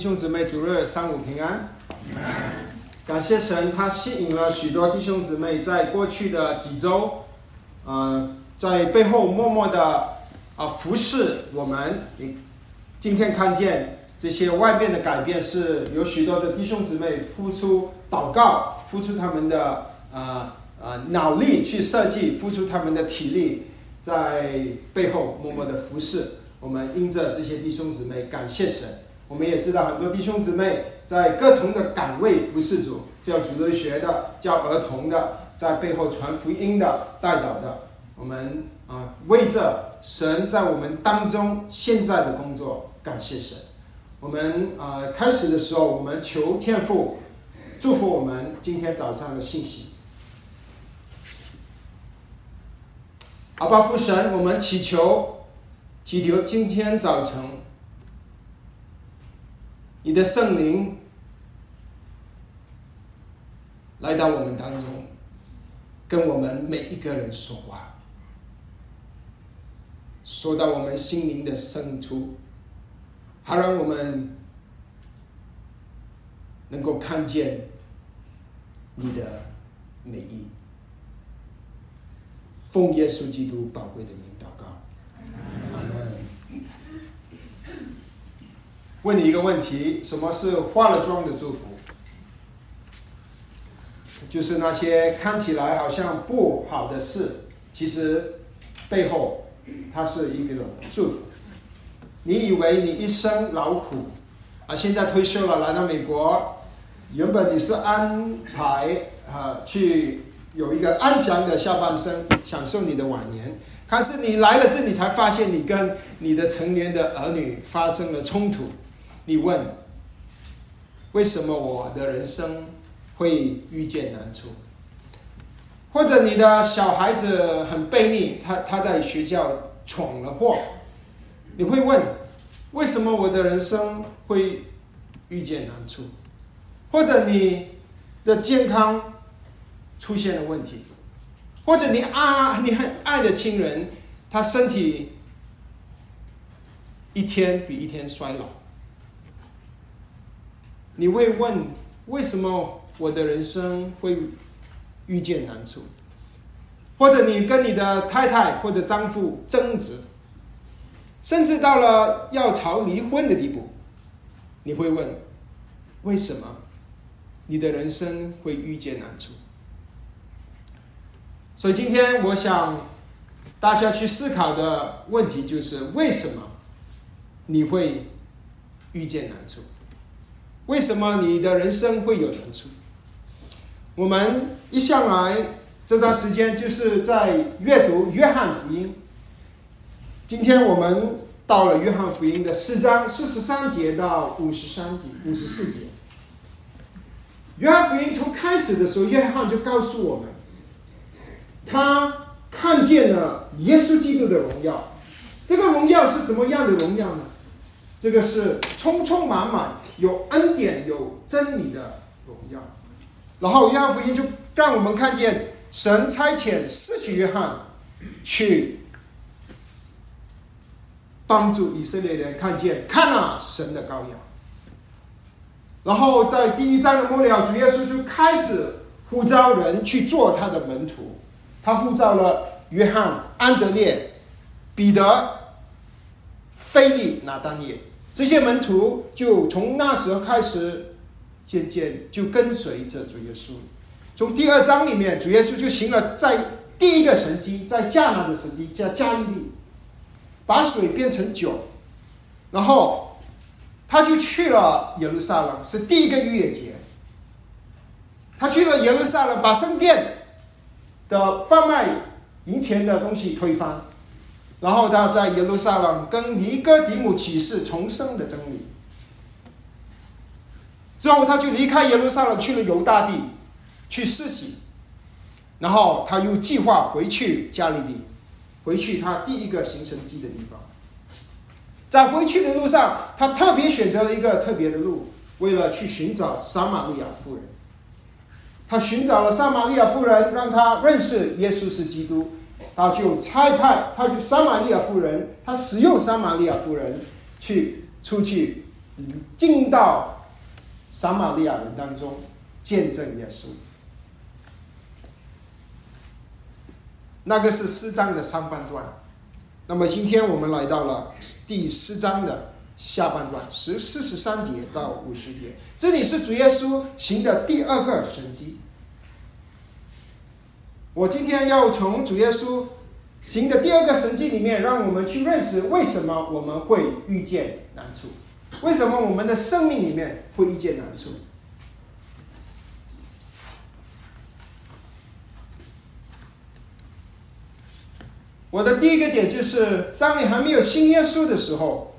弟兄姊妹，主日三五平安。感谢神，他吸引了许多弟兄姊妹在过去的几周，呃，在背后默默的啊服侍我们。今天看见这些外面的改变，是有许多的弟兄姊妹付出祷告，付出他们的啊啊脑力去设计，付出他们的体力，在背后默默的服侍。我们因着这些弟兄姊妹，感谢神。我们也知道很多弟兄姊妹在各同的岗位服侍主，教主日学的，教儿童的，在背后传福音的，带导的。我们啊，为着神在我们当中现在的工作，感谢神。我们啊，开始的时候，我们求天父祝福我们今天早上的信息。阿爸父神，我们祈求。祈求今天早晨，你的圣灵来到我们当中，跟我们每一个人说话，说到我们心灵的深处，好让我们能够看见你的美意。奉耶稣基督宝贵的名。问你一个问题：什么是化了妆的祝福？就是那些看起来好像不好的事，其实背后它是一个祝福。你以为你一生劳苦，啊，现在退休了，来到美国，原本你是安排啊去有一个安详的下半生，享受你的晚年。可是你来了这里，才发现你跟你的成年的儿女发生了冲突。你问：为什么我的人生会遇见难处？或者你的小孩子很悖逆，他他在学校闯了祸，你会问：为什么我的人生会遇见难处？或者你的健康出现了问题，或者你爱你很爱的亲人，他身体一天比一天衰老。你会问为什么我的人生会遇见难处？或者你跟你的太太或者丈夫争执，甚至到了要吵离婚的地步，你会问为什么你的人生会遇见难处？所以今天我想大家去思考的问题就是为什么你会遇见难处？为什么你的人生会有难处？我们一向来这段时间就是在阅读约翰福音。今天我们到了约翰福音的四章四十三节到五十三节、五十四节。约翰福音从开始的时候，约翰就告诉我们，他看见了耶稣基督的荣耀。这个荣耀是怎么样的荣耀呢？这个是充充满满。有恩典、有真理的荣耀，然后约翰福音就让我们看见神差遣四许约翰去帮助以色列人看见看啊神的羔羊。然后在第一章的末了，主耶稣就开始呼召人去做他的门徒，他呼召了约翰、安德烈、彼得、菲利、拿丹业。这些门徒就从那时候开始，渐渐就跟随着主耶稣。从第二章里面，主耶稣就行了在第一个神迹，在迦南的神迹，叫加利利，把水变成酒。然后他就去了耶路撒冷，是第一个逾越节。他去了耶路撒冷，把圣殿的贩卖银钱的东西推翻。然后他在耶路撒冷跟尼哥底母启示重生的真理，之后他就离开耶路撒冷去了犹大地去实习，然后他又计划回去加利利，回去他第一个行神迹的地方。在回去的路上，他特别选择了一个特别的路，为了去寻找撒玛利亚妇人。他寻找了撒玛利亚妇人，让他认识耶稣是基督。他就差派，他去撒玛利亚妇人，他使用撒玛利亚妇人去出去进到撒玛利亚人当中，见证耶稣。那个是四章的上半段。那么今天我们来到了第四章的下半段，十四十三节到五十节。这里是主耶稣行的第二个神迹。我今天要从主耶稣行的第二个神迹里面，让我们去认识为什么我们会遇见难处，为什么我们的生命里面会遇见难处。我的第一个点就是，当你还没有信耶稣的时候，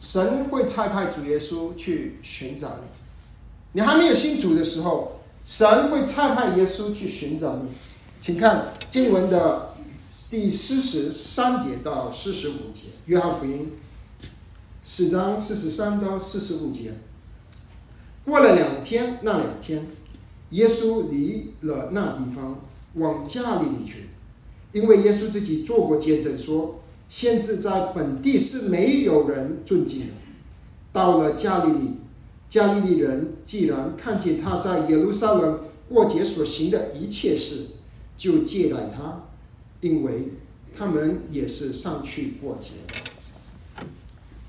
神会差派主耶稣去寻找你；你还没有信主的时候，神会差派耶稣去寻找你。请看经文的第四十三节到四十五节，《约翰福音》四章四十三到四十五节。过了两天，那两天，耶稣离了那地方，往加利利去。因为耶稣自己做过见证，说先知在本地是没有人尊敬的。到了加利利，加利利人既然看见他在耶路撒冷过节所行的一切事，就接待他，因为他们也是上去过节的。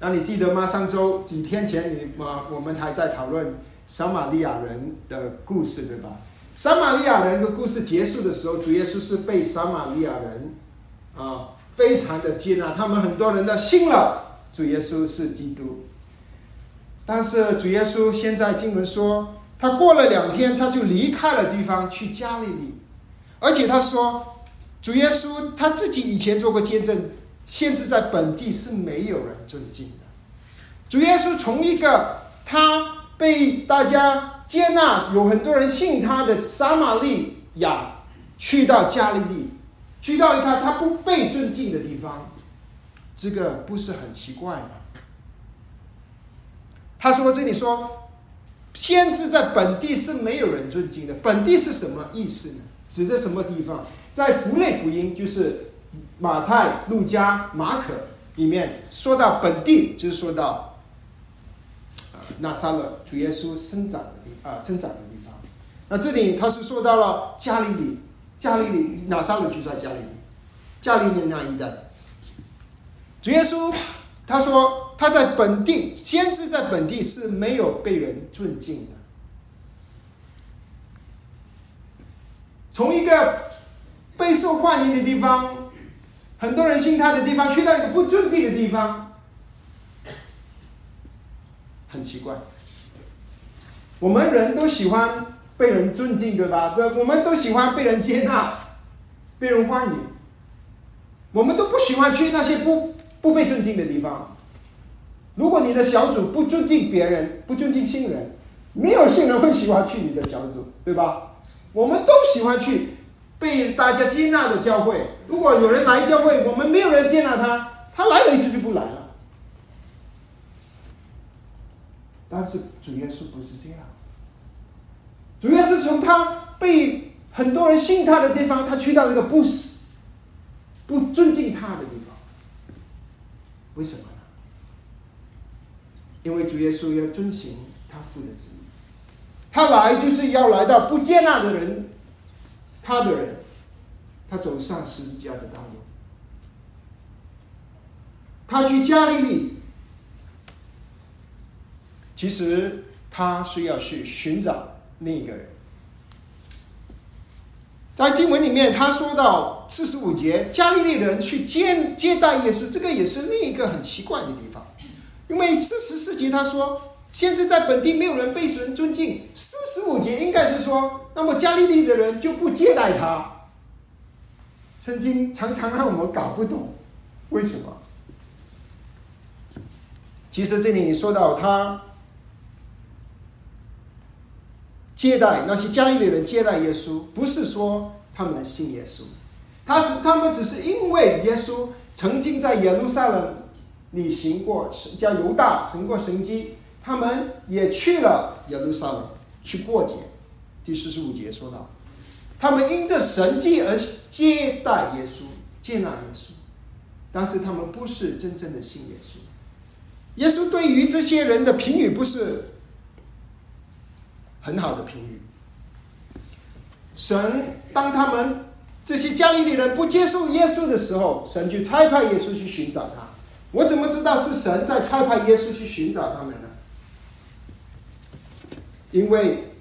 那你记得吗？上周几天前，你嘛我们还在讨论撒玛利亚人的故事，对吧？撒玛利亚人的故事结束的时候，主耶稣是被撒玛利亚人啊非常的接纳，他们很多人都信了主耶稣是基督。但是主耶稣现在经文说，他过了两天他就离开了地方去加利利，而且他说主耶稣他自己以前做过见证，限制在本地是没有人尊敬的。主耶稣从一个他被大家。接纳有很多人信他的撒玛利亚，去到加利利，去到一个他不被尊敬的地方，这个不是很奇怪吗？他说这里说，先知在本地是没有人尊敬的，本地是什么意思呢？指着什么地方？在福类福音，就是马太、路加、马可里面说到本地，就是说到啊，那撒勒主耶稣生长的地。啊，生长的地方。那这里他是说到了加利利，加利利哪三人就在加利利，加利利那一带。主耶稣他说他在本地，先知在本地是没有被人尊敬的。从一个备受欢迎的地方，很多人信他的地方，去到一个不尊敬的地方，很奇怪。我们人都喜欢被人尊敬，对吧？对，我们都喜欢被人接纳、被人欢迎。我们都不喜欢去那些不不被尊敬的地方。如果你的小组不尊敬别人、不尊敬新人，没有新人会喜欢去你的小组，对吧？我们都喜欢去被大家接纳的教会。如果有人来教会，我们没有人接纳他，他来了一次就不来了。但是主耶稣不是这样，主要是从他被很多人信他的地方，他去到一个不不尊敬他的地方，为什么呢？因为主耶稣要遵行他父的旨意，他来就是要来到不接纳的人，他的人，他走上十字架的道路，他去加利利。其实他是要去寻找另一个人，在经文里面，他说到四十五节，加利利人去接接待耶稣，这个也是另一个很奇怪的地方。因为四十四节他说，现在在本地没有人被神尊敬。四十五节应该是说，那么加利利的人就不接待他。圣经常常让我们搞不懂为什么。其实这里说到他。接待那些加利利人接待耶稣，不是说他们信耶稣，他是他们只是因为耶稣曾经在耶路撒冷旅行过，叫犹大行过神迹，他们也去了耶路撒冷去过节。第四十五节说到，他们因着神迹而接待耶稣，接纳耶稣，但是他们不是真正的信耶稣。耶稣对于这些人的评语不是很好的评语。神当他们这些加利利人不接受耶稣的时候，神就差派耶稣去寻找他。我怎么知道是神在差派耶稣去寻找他们呢？因为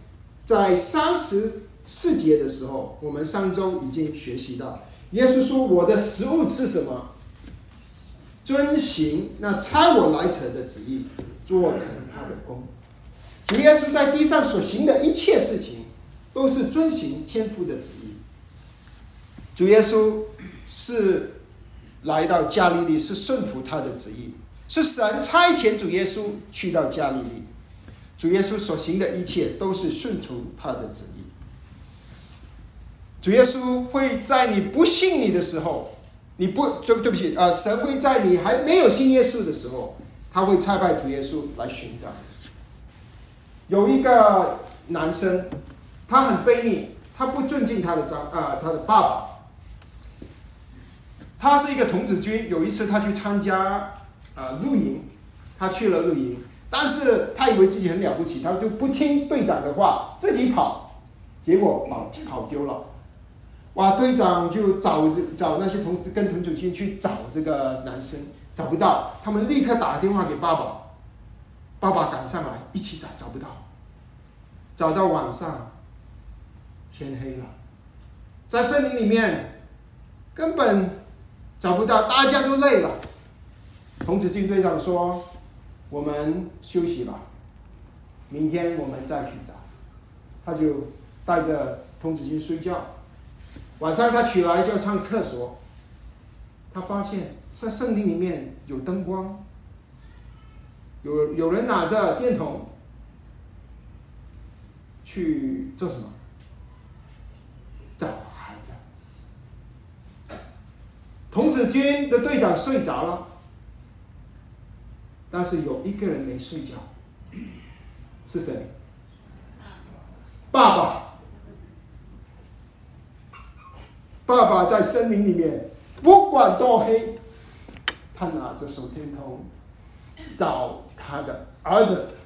在三十四节的时候，我们上周已经学习到，耶稣说：“我的食物是什么？遵行那差我来者的旨意，做成他的功。”主耶稣在地上所行的一切事情，都是遵行天父的旨意。主耶稣是。来到加利利是顺服他的旨意，是神差遣主耶稣去到加利利。主耶稣所行的一切都是顺从他的旨意。主耶稣会在你不信你的时候，你不对对不起啊，神会在你还没有信耶稣的时候，他会差派主耶稣来寻找。有一个男生，他很卑逆，他不尊敬他的长啊，他的爸爸。他是一个童子军。有一次，他去参加啊露营，他去了露营，但是他以为自己很了不起，他就不听队长的话，自己跑，结果跑跑丢了。哇！队长就找找那些同跟童子军去找这个男生，找不到，他们立刻打电话给爸爸，爸爸赶上来一起找，找不到，找到晚上，天黑了，在森林里面，根本。找不到，大家都累了。童子军队长说：“我们休息吧，明天我们再去找。”他就带着童子军睡觉。晚上他起来就要上厕所，他发现在森林里面有灯光，有有人拿着电筒去做什么？找孩子。童子军的队长睡着了，但是有一个人没睡觉，是谁？爸爸。爸爸在森林里面，不管多黑，他拿着手电筒找他的儿子。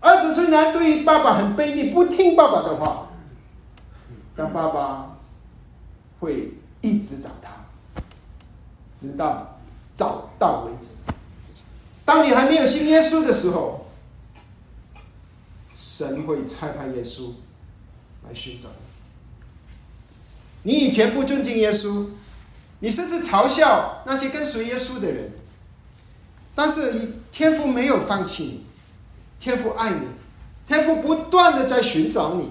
儿子虽然对爸爸很卑劣，不听爸爸的话，但爸爸会。一直找他，直到找到为止。当你还没有信耶稣的时候，神会差派耶稣来寻找你。你以前不尊敬耶稣，你甚至嘲笑那些跟随耶稣的人，但是天父没有放弃你，天父爱你，天父不断的在寻找你。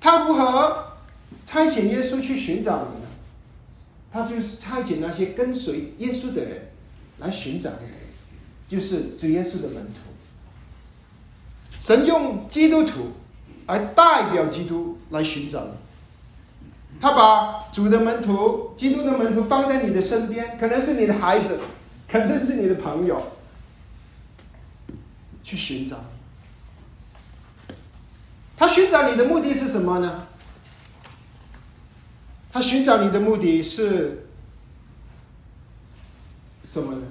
他如何差遣耶稣去寻找你？他就是差遣那些跟随耶稣的人来寻找的人，就是主耶稣的门徒。神用基督徒来代表基督来寻找你。他把主的门徒、基督的门徒放在你的身边，可能是你的孩子，可能是你的朋友，去寻找你。他寻找你的目的是什么呢？他寻找你的目的是什么呢？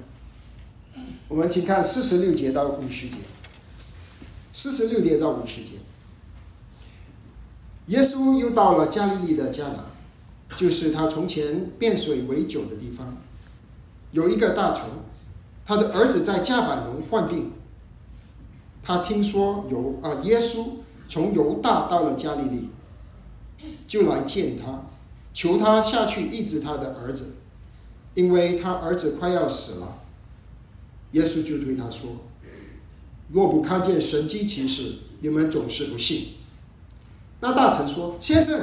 我们请看四十六节到五十节。四十六节到五十节，耶稣又到了加利利的迦拿，就是他从前变水为酒的地方。有一个大臣，他的儿子在加百农患病。他听说犹啊耶稣从犹大到了加利利，就来见他。求他下去医治他的儿子，因为他儿子快要死了。耶稣就对他说：“若不看见神迹奇事，你们总是不信。”那大臣说：“先生，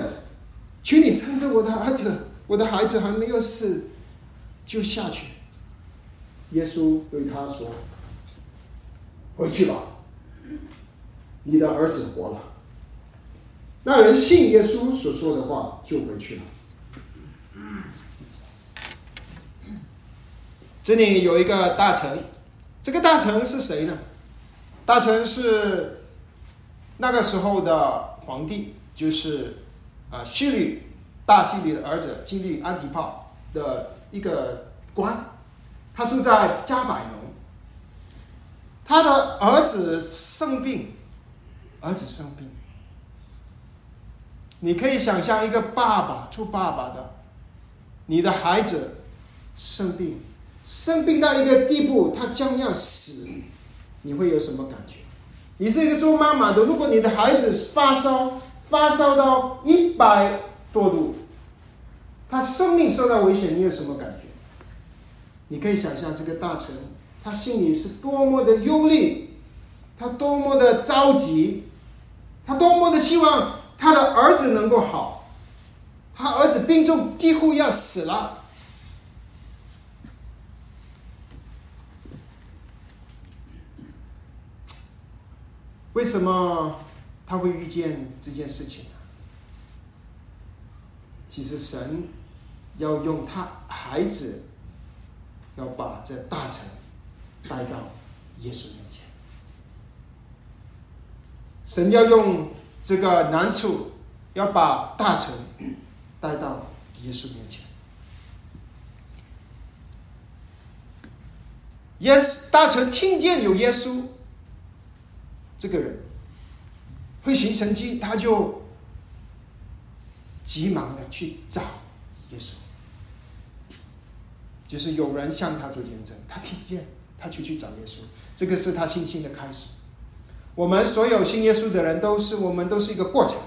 请你趁着我的儿子，我的孩子还没有死，就下去。”耶稣对他说：“回去吧，你的儿子活了。”那人信耶稣所说的话，就回去了。这里有一个大臣，这个大臣是谁呢？大臣是那个时候的皇帝，就是啊，希律大希律的儿子希律安提帕的一个官。他住在加百农，他的儿子生病，儿子生病。你可以想象一个爸爸做爸爸的，你的孩子生病，生病到一个地步，他将要死，你会有什么感觉？你是一个做妈妈的，如果你的孩子发烧，发烧到一百多度，他生命受到危险，你有什么感觉？你可以想象这个大臣，他心里是多么的忧虑，他多么的着急，他多么的希望他的儿子能够好，他儿子病重，几乎要死了。为什么他会遇见这件事情呢？其实神要用他孩子，要把这大臣带到耶稣面前。神要用这个难处，要把大臣带到耶稣面前。耶稣大臣听见有耶稣。这个人会行神迹，他就急忙的去找耶稣，就是有人向他做见证，他听见，他就去找耶稣，这个是他信心的开始。我们所有信耶稣的人，都是我们都是一个过程。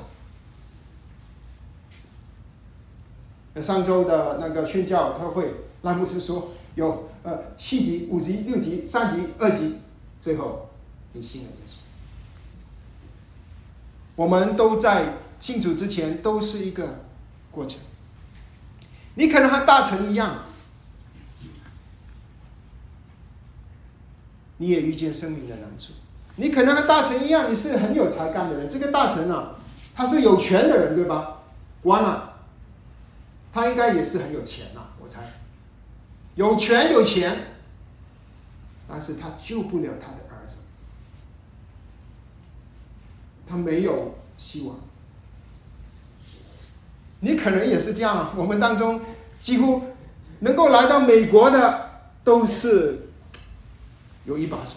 上周的那个宣教特会，拉牧师说有呃七级、五级、六级、三级、二级，最后你信了耶稣。我们都在庆祝之前都是一个过程。你可能和大臣一样，你也遇见生命的难处。你可能和大臣一样，你是很有才干的人。这个大臣啊，他是有权的人，对吧？官啊，他应该也是很有钱呐，我猜。有权有钱，但是他救不了他的。没有希望。你可能也是这样。我们当中几乎能够来到美国的，都是有一把手。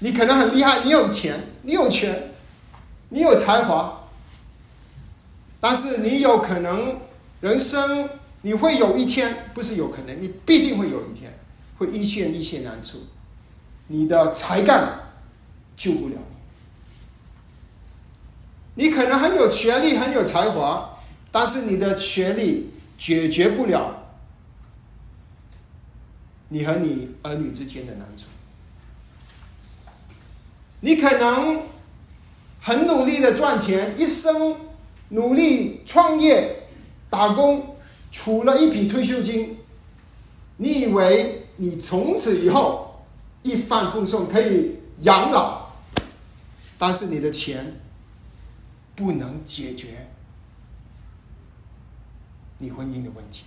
你可能很厉害，你有钱，你有权，你有才华，但是你有可能人生你会有一天，不是有可能，你必定会有一天会一线一线难处，你的才干救不了。你可能很有学历，很有才华，但是你的学历解决不了你和你儿女之间的难处。你可能很努力的赚钱，一生努力创业、打工，储了一笔退休金。你以为你从此以后一帆风顺，可以养老，但是你的钱。不能解决你婚姻的问题。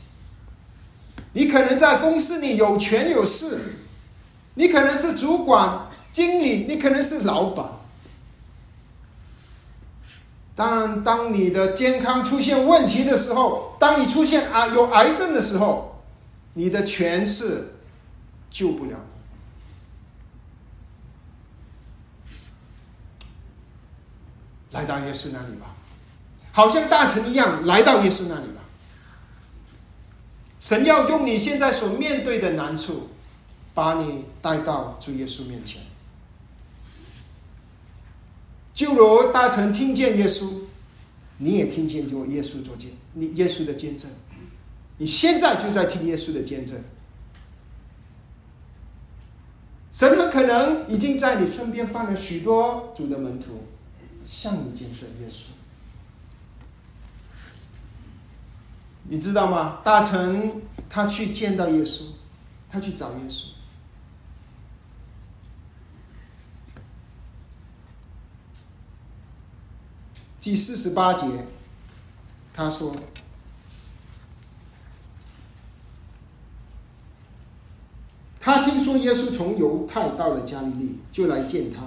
你可能在公司里有权有势，你可能是主管、经理，你可能是老板。但当你的健康出现问题的时候，当你出现啊有癌症的时候，你的权势救不了你。来到耶稣那里吧，好像大臣一样来到耶稣那里吧。神要用你现在所面对的难处，把你带到主耶稣面前。就如大臣听见耶稣，你也听见就耶稣做见，你耶稣的见证，你现在就在听耶稣的见证。神很可能已经在你身边放了许多主的门徒。向你见证耶稣，你知道吗？大臣他去见到耶稣，他去找耶稣。第四十八节，他说：“他听说耶稣从犹太到了加利利，就来见他。”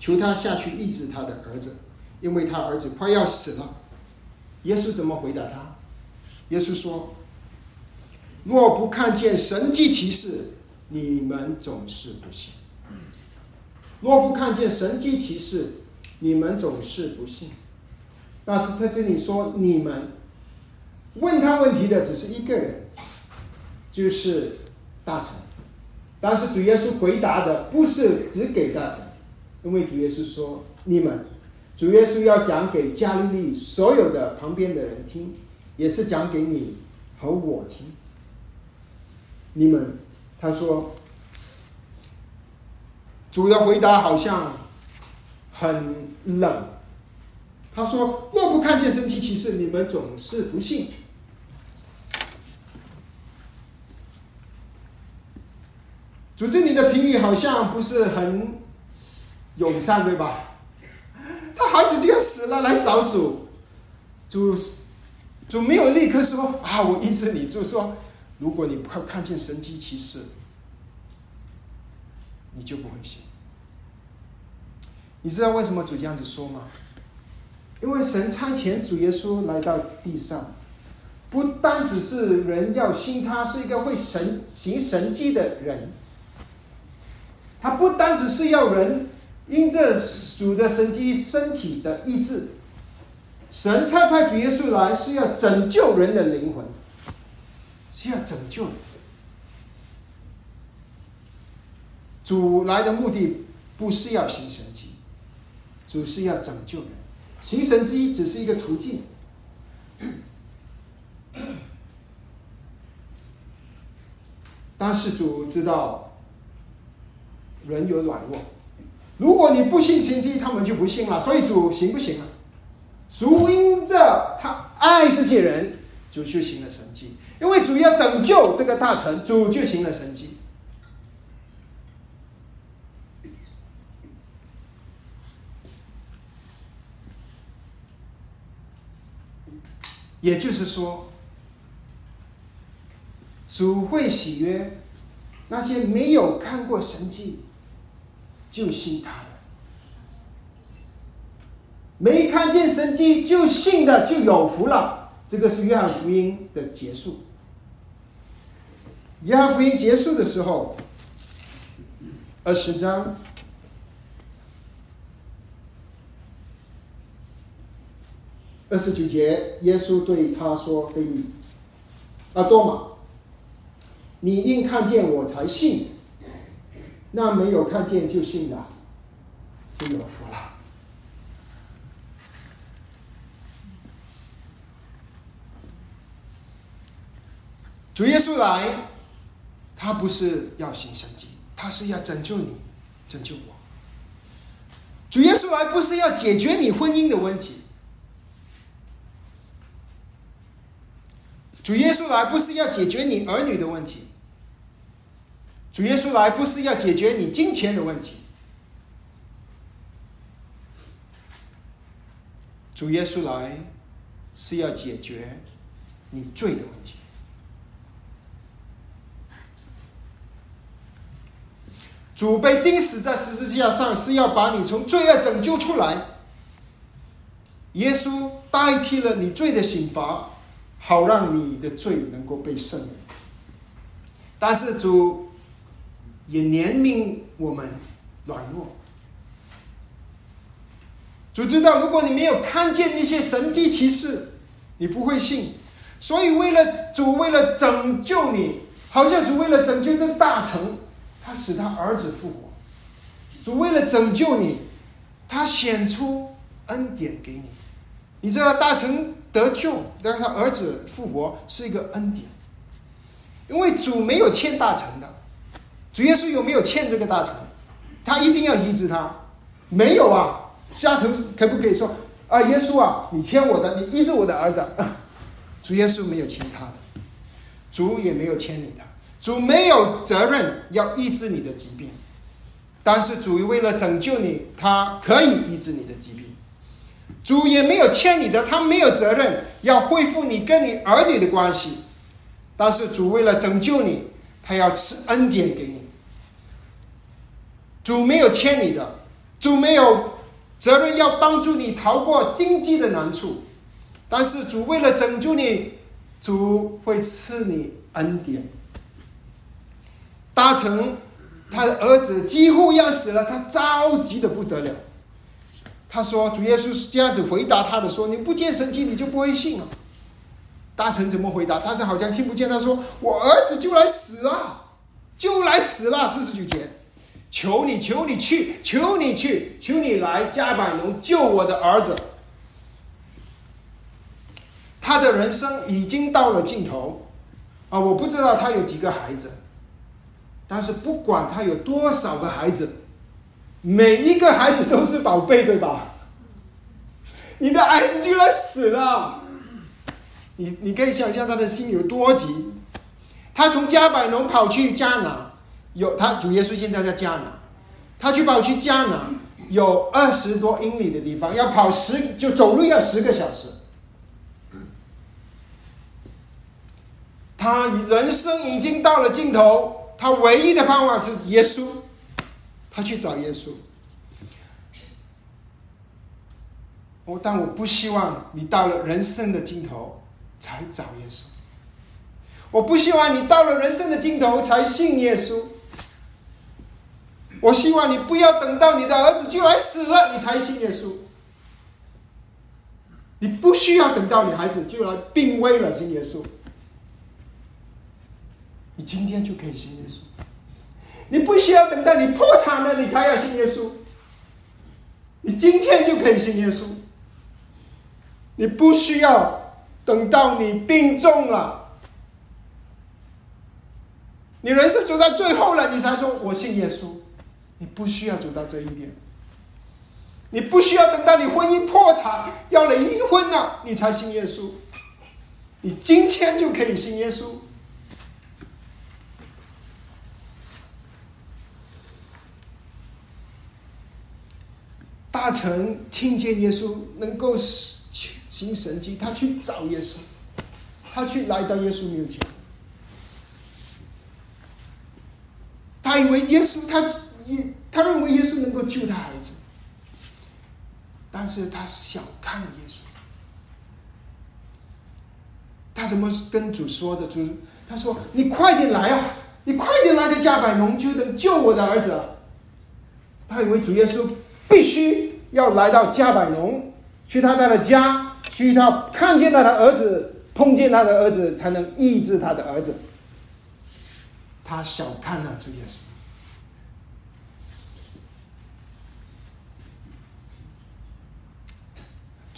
求他下去医治他的儿子，因为他儿子快要死了。耶稣怎么回答他？耶稣说：“若不看见神迹奇事，你们总是不信。若不看见神迹奇事，你们总是不信。那他这里说你们问他问题的只是一个人，就是大臣。但是主耶稣回答的不是只给大臣，因为主耶稣说你们，主耶稣要讲给加利利所有的旁边的人听，也是讲给你和我听。你们，他说，主的回答好像很冷。他说：“若不看见神奇骑士，你们总是不信。”主这里的评语好像不是很友善，对吧？他孩子就要死了，来找主，主主没有立刻说啊，我医治你，就说如果你不看看见神迹奇事，你就不会信。你知道为什么主这样子说吗？因为神差遣主耶稣来到地上，不单只是人要信他是一个会神行神迹的人。他不单只是要人因这主的神机身体的意志，神差派主耶稣来是要拯救人的灵魂，是要拯救。主来的目的不是要行神迹，主是要拯救人，行神迹只是一个途径。但是主知道。人有软弱，如果你不信神迹，他们就不信了。所以主行不行啊？主因着他爱这些人，主就行了神迹。因为主要拯救这个大臣，主就行了神迹。也就是说，主会喜悦那些没有看过神迹。就信他的，没看见神迹就信的就有福了。这个是约翰福音的结束。约翰福音结束的时候，二十章二十九节，耶稣对他说：“非利，阿多玛，你因看见我才信。”那没有看见就信的，就有福了。主耶稣来，他不是要行神迹，他是要拯救你，拯救我。主耶稣来不是要解决你婚姻的问题，主耶稣来不是要解决你儿女的问题。主耶稣来不是要解决你金钱的问题，主耶稣来是要解决你罪的问题。主被钉死在十字架上是要把你从罪恶拯救出来，耶稣代替了你罪的刑罚，好让你的罪能够被赦免。但是主。也怜悯我们软弱。主知道，如果你没有看见一些神迹奇事，你不会信。所以，为了主，为了拯救你，好像主为了拯救这大臣，他使他儿子复活。主为了拯救你，他显出恩典给你。你知道，大臣得救，让他儿子复活是一个恩典，因为主没有欠大臣的。主耶稣有没有欠这个大臣？他一定要医治他？没有啊！家臣可不可以说啊？耶稣啊，你欠我的，你医治我的儿子。主耶稣没有欠他的，主也没有欠你的，主没有责任要医治你的疾病。但是主为了拯救你，他可以医治你的疾病。主也没有欠你的，他没有责任要恢复你跟你儿女的关系。但是主为了拯救你，他要赐恩典给你。主没有欠你的，主没有责任要帮助你逃过经济的难处，但是主为了拯救你，主会赐你恩典。大臣他的儿子几乎要死了，他着急的不得了。他说：“主耶稣是这样子回答他的，说你不见神迹，你就不会信了。”大臣怎么回答？大臣好像听不见。他说：“我儿子就来死了，就来死了。”四十九节，求你，求你去，求你去，求你来加百农救我的儿子。他的人生已经到了尽头啊！我不知道他有几个孩子，但是不管他有多少个孩子，每一个孩子都是宝贝，对吧？你的儿子居然死了。你你可以想象他的心有多急，他从加百农跑去加拿，有他主耶稣现在在加拿，他去跑去加拿，有二十多英里的地方，要跑十就走路要十个小时。他人生已经到了尽头，他唯一的方法是耶稣，他去找耶稣。我但我不希望你到了人生的尽头。才找耶稣。我不希望你到了人生的尽头才信耶稣。我希望你不要等到你的儿子就来死了，你才信耶稣。你不需要等到你孩子就来病危了信耶稣。你今天就可以信耶稣。你不需要等到你破产了你才要信耶稣。你今天就可以信耶稣。你不需要。等到你病重了，你人生走到最后了，你才说我信耶稣。你不需要走到这一点，你不需要等到你婚姻破产要离婚了，你才信耶稣。你今天就可以信耶稣。大臣听见耶稣能够使。行神迹，他去找耶稣，他去来到耶稣面前，他以为耶稣，他耶，他认为耶稣能够救他孩子，但是他小看了耶稣。他怎么跟主说的？主他说：“你快点来啊！你快点来到加百农，就能救我的儿子。”他以为主耶稣必须要来到加百农，去他的家。去他看见他的儿子，碰见他的儿子，才能医治他的儿子。他小看了主耶稣。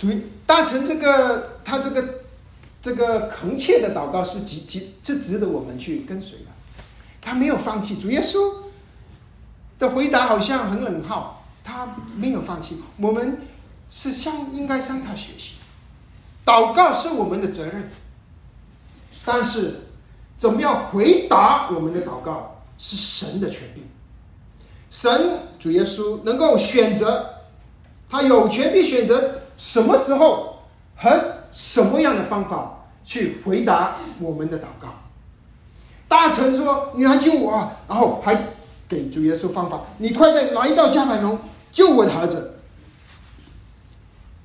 主大成这个他这个这个恳切的祷告是值值是值得我们去跟随的。他没有放弃主耶稣的回答，好像很冷浩，他没有放弃。我们是向应该向他学习。祷告是我们的责任，但是怎么样回答我们的祷告是神的权柄。神主耶稣能够选择，他有权利选择什么时候和什么样的方法去回答我们的祷告。大臣说：“你来救我。”然后还给主耶稣方法：“你快点来到加百农救我的儿子。”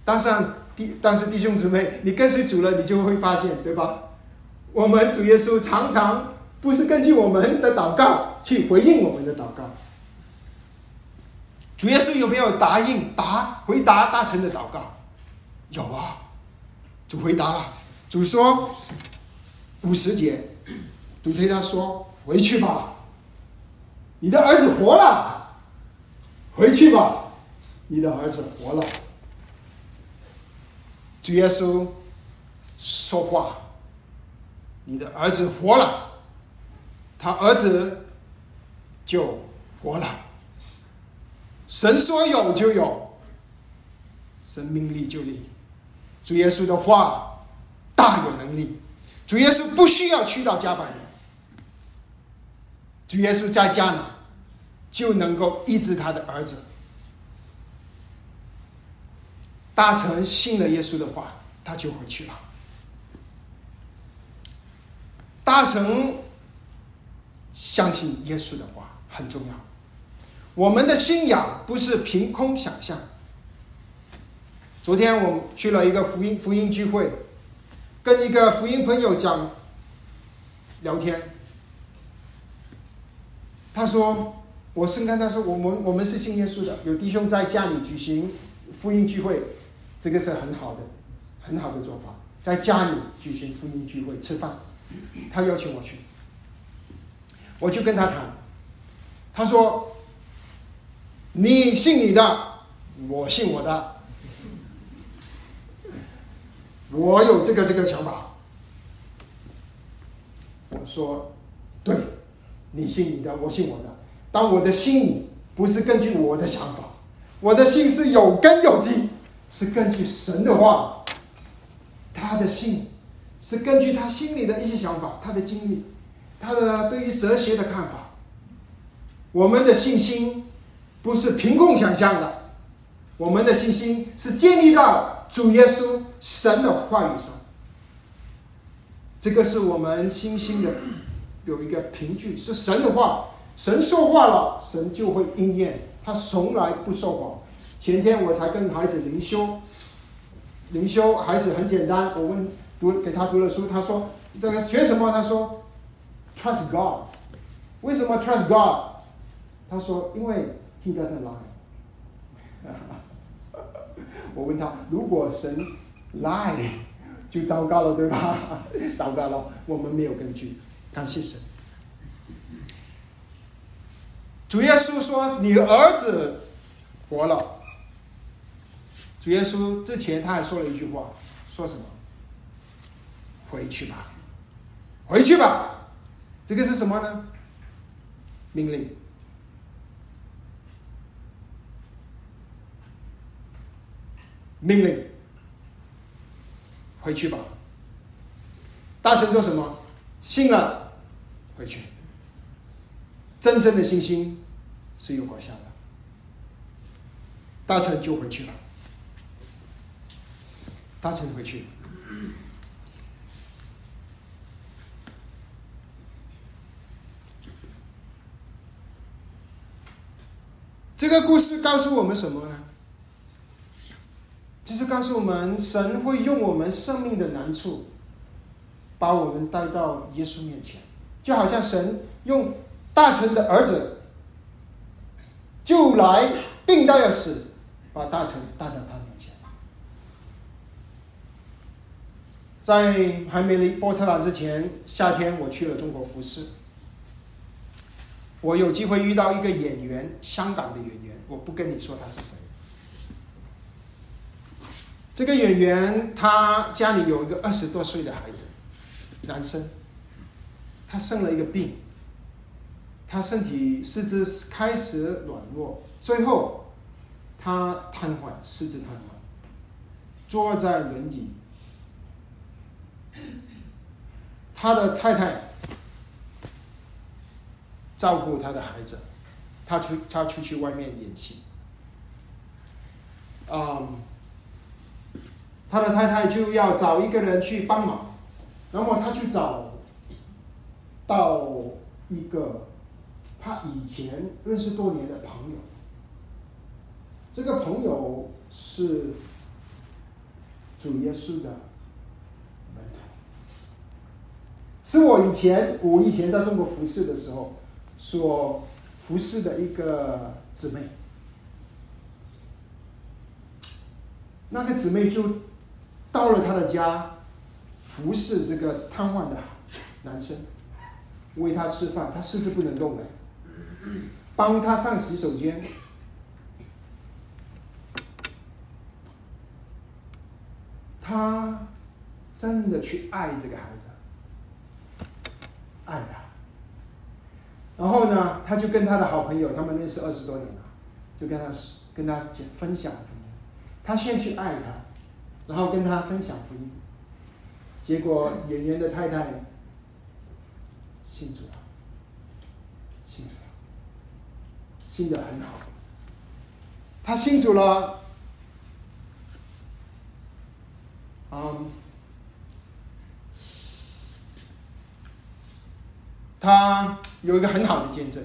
当上。弟，但是弟兄姊妹，你跟随主了，你就会发现，对吧？我们主耶稣常常不是根据我们的祷告去回应我们的祷告。主耶稣有没有答应答回答大臣的祷告？有啊，主回答了。主说五十节，主对他说：“回去吧，你的儿子活了。回去吧，你的儿子活了。”主耶稣说话：“你的儿子活了，他儿子就活了。神说有就有，生命力就立。主耶稣的话大有能力。主耶稣不需要去到加百农，主耶稣在家呢，就能够医治他的儿子。”大臣信了耶稣的话，他就回去了。大臣相信耶稣的话很重要。我们的信仰不是凭空想象。昨天我去了一个福音福音聚会，跟一个福音朋友讲聊天，他说：“我是跟他说，我们我们是信耶稣的，有弟兄在家里举行福音聚会，这个是很好的，很好的做法，在家里举行福音聚会吃饭。他邀请我去，我去跟他谈。他说：‘你信你的，我信我的，我有这个这个想法。’我说：‘对。’你信你的，我信我的。当我的信不是根据我的想法，我的信是有根有基，是根据神的话。他的信是根据他心里的一些想法、他的经历、他的对于哲学的看法。我们的信心不是凭空想象的，我们的信心是建立到主耶稣神的话语上。这个是我们信心的。有一个凭据是神的话，神说话了，神就会应验，他从来不说谎。前天我才跟孩子灵修，灵修孩子很简单，我问读给他读了书，他说这个学什么？他说 trust God。为什么 trust God？他说因为 He doesn't lie。我问他，如果神 lie，就糟糕了，对吧？糟糕了，我们没有根据。感谢神。主耶稣说：“你儿子活了。”主耶稣之前他还说了一句话，说什么？回去吧，回去吧。这个是什么呢？命令。命令。回去吧。大臣做什么？信了。回去，真正的信心是有果效的。大臣就回去了，大臣回去。这个故事告诉我们什么呢？就是告诉我们，神会用我们生命的难处，把我们带到耶稣面前。就好像神用大臣的儿子，就来病到要死，把大臣带到他面前。在还没离波特兰之前，夏天我去了中国服饰，我有机会遇到一个演员，香港的演员，我不跟你说他是谁。这个演员他家里有一个二十多岁的孩子，男生。他生了一个病，他身体四肢开始软弱，最后他瘫痪，四肢瘫痪，坐在轮椅。他的太太照顾他的孩子，他出他出去外面演戏，嗯，他的太太就要找一个人去帮忙，然后他去找。到一个他以前认识多年的朋友，这个朋友是主耶稣的门徒，是我以前我以前在中国服侍的时候所服侍的一个姊妹，那个姊妹就到了他的家服侍这个瘫痪的男生。喂他吃饭，他四肢不能动了，帮他上洗手间，他真的去爱这个孩子，爱他。然后呢，他就跟他的好朋友，他们认识二十多年了，就跟他跟他讲分享。他先去爱他，然后跟他分享福音。结果演员的太太。信主了，信主了，信的很好。他信主了，嗯，他有一个很好的见证。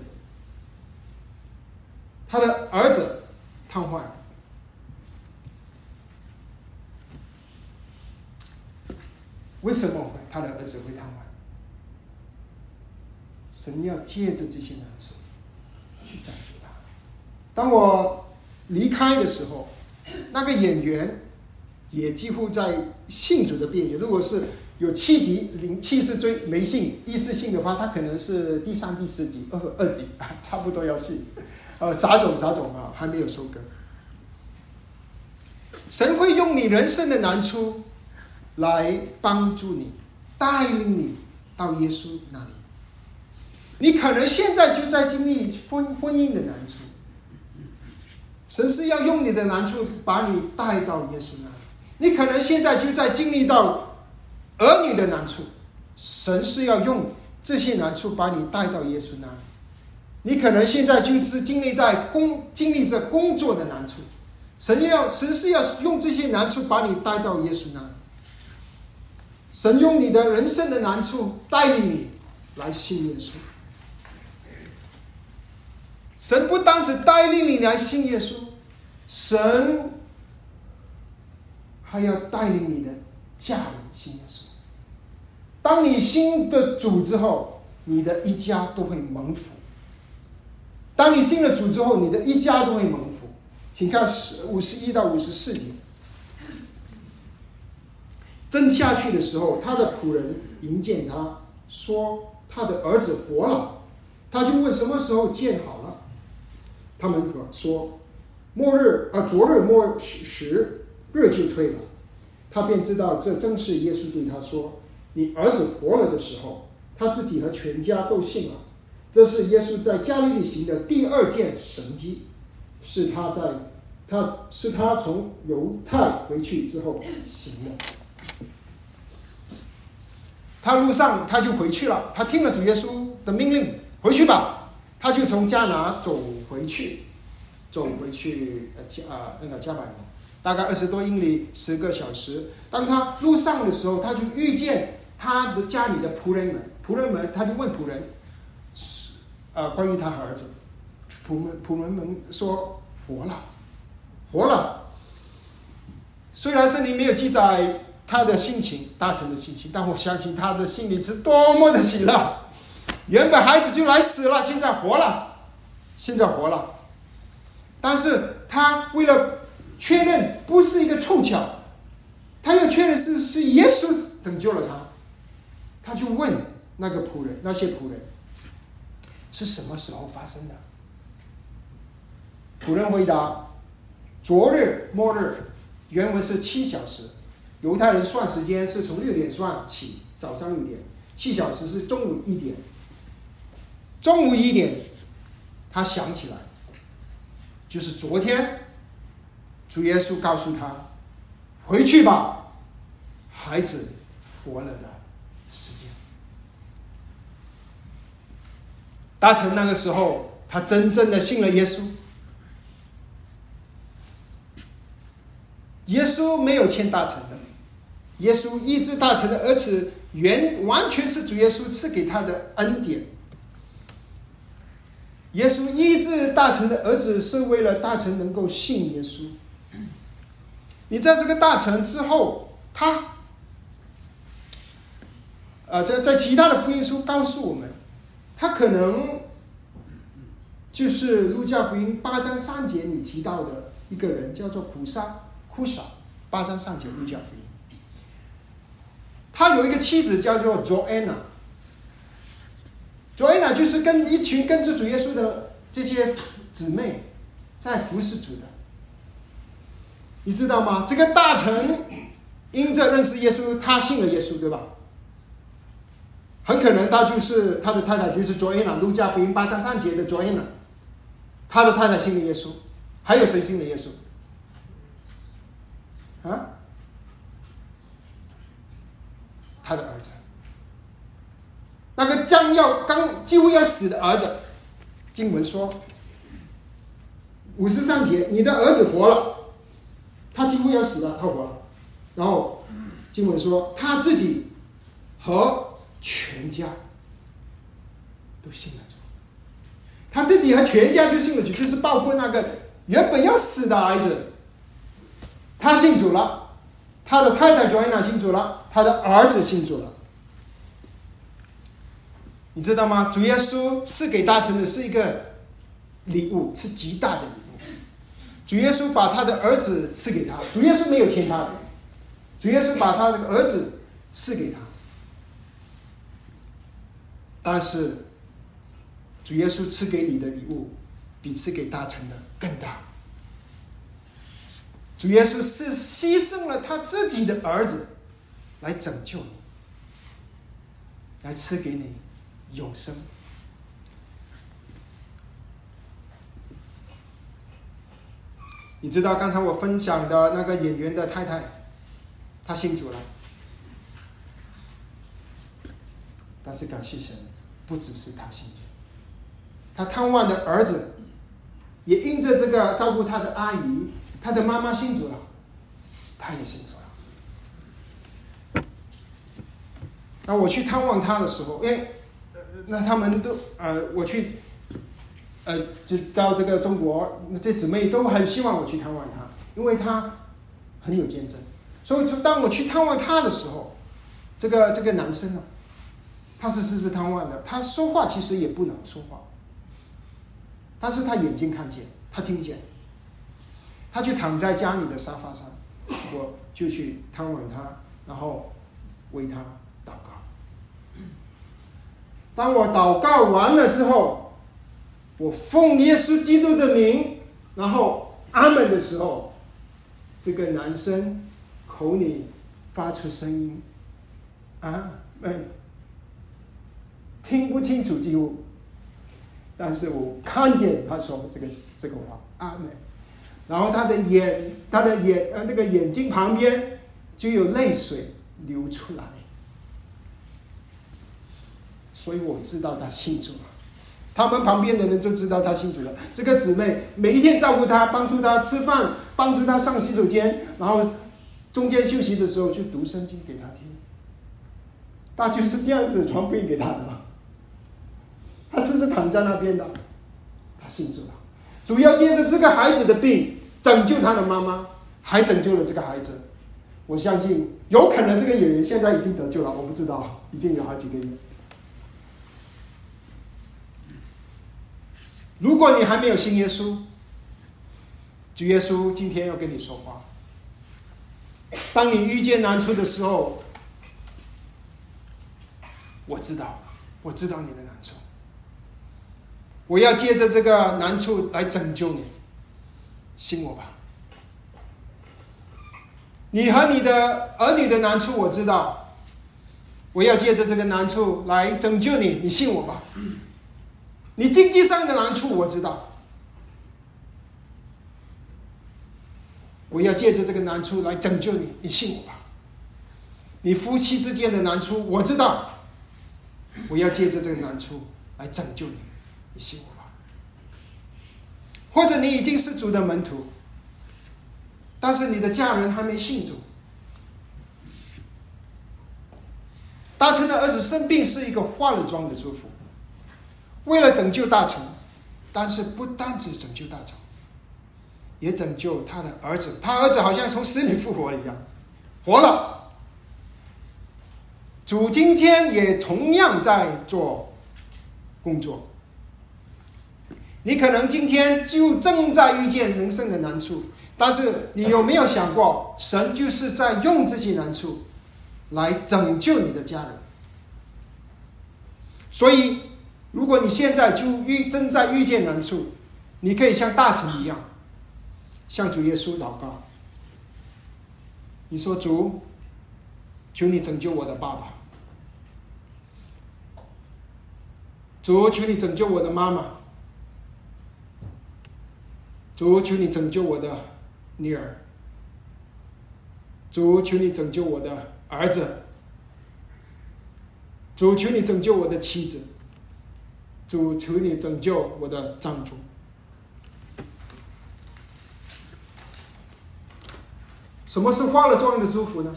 他的儿子瘫痪，为什么他的儿子会瘫痪？神要借着这些难处，去赞助他。当我离开的时候，那个演员也几乎在信主的边缘。如果是有七级零七是追没信一是信的话，他可能是第三、第四级、二二级，差不多要信。呃，撒种撒种啊，还没有收割。神会用你人生的难处来帮助你，带领你到耶稣那里。你可能现在就在经历婚婚姻的难处，神是要用你的难处把你带到耶稣那里。你可能现在就在经历到儿女的难处，神是要用这些难处把你带到耶稣那里。你可能现在就是经历在工经历着工作的难处。神要神是要用这些难处把你带到耶稣那里。神用你的人生的难处带领你来信耶稣。神不单只带领你来信耶稣，神还要带领你的家人信耶稣。当你信的主之后，你的一家都会蒙福。当你信了主之后，你的一家都会蒙福。请看十五十一到五十四节。正下去的时候，他的仆人迎见他，说他的儿子活了。他就问什么时候建好了。他们可说末日啊，昨日末时日就退了。他便知道这正是耶稣对他说：“你儿子活了的时候。”他自己和全家都信了。这是耶稣在加利利行的第二件神迹。是他在，他是他从犹太回去之后行的。他路上他就回去了，他听了主耶稣的命令，回去吧。他就从加拿走回去，走回去呃加啊那个加百农，大概二十多英里，十个小时。当他路上的时候，他就遇见他的家里的仆人们，仆人们他就问仆人，是呃关于他儿子。仆们仆人们说活了，活了。虽然圣经没有记载他的心情，大臣的心情，但我相信他的心里是多么的喜乐。原本孩子就来死了，现在活了，现在活了。但是他为了确认不是一个凑巧，他要确认是是耶稣拯救了他，他就问那个仆人，那些仆人是什么时候发生的？仆人回答：“昨日末日，原文是七小时。犹太人算时间是从六点算起，早上六点，七小时是中午一点。中午一点，他想起来，就是昨天，主耶稣告诉他：回去吧，孩子活了的时间。达成那个时候，他真正的信了耶稣。”耶稣没有欠大臣的，耶稣医治大臣的儿子，原完全是主耶稣赐给他的恩典。耶稣医治大臣的儿子，是为了大臣能够信耶稣。你在这个大臣之后，他，呃，在在其他的福音书告诉我们，他可能就是路加福音八章三节里提到的一个人，叫做苦沙。哭少，八章上节路加福音。他有一个妻子叫做 Joanna，Joanna 就是跟一群跟着主耶稣的这些姊妹在服侍主的。你知道吗？这个大臣因着认识耶稣，他信了耶稣，对吧？很可能他就是他的太太，就是 Joanna，路加福音八章上节的 Joanna，他的太太信了耶稣，还有谁信了耶稣？啊，他的儿子，那个将要刚几乎要死的儿子，经文说，五十三节，你的儿子活了，他几乎要死了，他活了，然后经文说他自己和全家都信了主，他自己和全家就信了主，就是包括那个原本要死的儿子。他信主了，他的太太 Joanna 信主了，他的儿子信主了。你知道吗？主耶稣赐给大臣的是一个礼物，是极大的礼物。主耶稣把他的儿子赐给他，主耶稣没有欠他的，主耶稣把他的儿子赐给他。但是，主耶稣赐给你的礼物，比赐给大臣的更大。主耶稣是牺牲了他自己的儿子，来拯救你，来赐给你永生。你知道刚才我分享的那个演员的太太，她信主了，但是感谢神，不只是她信主，她贪望的儿子，也因着这个照顾他的阿姨，他的妈妈信主了，他也信主了。我去探望他的时候，因为那他们都呃，我去。呃，就到这个中国，这姊妹都很希望我去探望他，因为他很有见证。所以，就当我去探望他的时候，这个这个男生呢，他是实时探望的，他说话其实也不能说话，但是他眼睛看见，他听见，他就躺在家里的沙发上，我就去探望他，然后为他。当我祷告完了之后。我奉耶稣基督的名，然后阿门的时候，这个男生口里发出声音，啊，门，听不清楚几乎，但是我看见他说这个这个话，阿门，然后他的眼，他的眼，呃，那个眼睛旁边就有泪水流出来，所以我知道他信主了。他们旁边的人就知道他信主了。这个姊妹每一天照顾他，帮助他吃饭，帮助他上洗手间，然后中间休息的时候就读圣经给他听。他就是这样子传福音给他的嘛。他甚至躺在那边的，他信主了。主要借着这个孩子的病拯救他的妈妈，还拯救了这个孩子。我相信有可能这个演员现在已经得救了，我不知道，已经有好几个月。如果你还没有信耶稣，主耶稣今天要跟你说话。当你遇见难处的时候，我知道，我知道你的难处。我要借着这个难处来拯救你，信我吧。你和你的儿女的难处我知道，我要借着这个难处来拯救你，你信我吧。你经济上的难处我知道，我要借着这个难处来拯救你，你信我吧。你夫妻之间的难处我知道，我要借着这个难处来拯救你，你信我吧。或者你已经是主的门徒，但是你的家人还没信主，大成的儿子生病是一个化了妆的祝福。为了拯救大臣，但是不单只拯救大臣，也拯救他的儿子。他儿子好像从死里复活一样，活了。主今天也同样在做工作。你可能今天就正在遇见人生的难处，但是你有没有想过，神就是在用这些难处来拯救你的家人？所以。如果你现在就遇正在遇见难处，你可以像大臣一样，向主耶稣祷告。你说：“主，求你拯救我的爸爸。主，求你拯救我的妈妈。主，求你拯救我的女儿。主，求你拯救我的儿子。主，求你拯救我的妻子。”主求你拯救我的丈夫。什么是化了妆的祝福呢？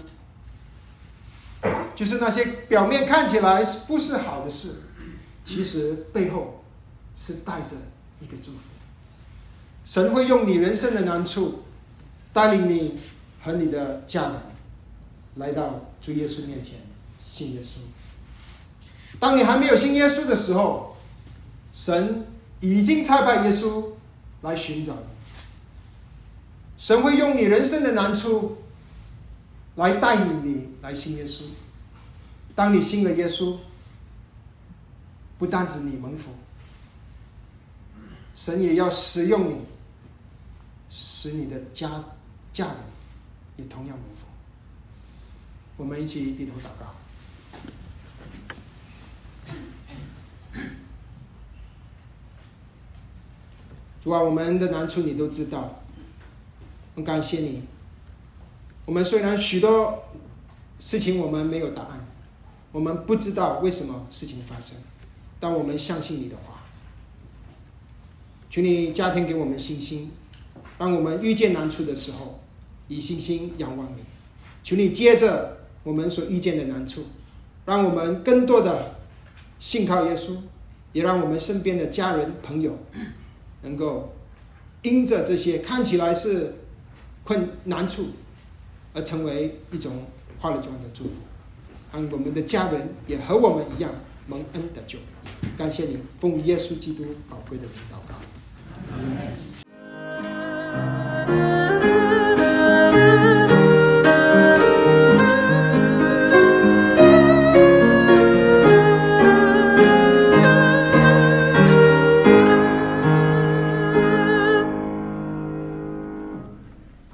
就是那些表面看起来不是好的事，其实背后是带着一个祝福。神会用你人生的难处，带领你和你的家人来到主耶稣面前信耶稣。当你还没有信耶稣的时候，神已经差派耶稣来寻找你。神会用你人生的难处来带领你来信耶稣。当你信了耶稣，不单指你蒙福，神也要使用你，使你的家家人也同样蒙福。我们一起低头祷告。主啊，我们的难处你都知道，很感谢你。我们虽然许多事情我们没有答案，我们不知道为什么事情发生，但我们相信你的话。求你加添给我们信心，让我们遇见难处的时候，以信心仰望你。求你接着我们所遇见的难处，让我们更多的信靠耶稣，也让我们身边的家人朋友。能够因着这些看起来是困难处，而成为一种快乐中的祝福，让我们的家人也和我们一样蒙恩得救。感谢你，奉耶稣基督宝贵的名祷告。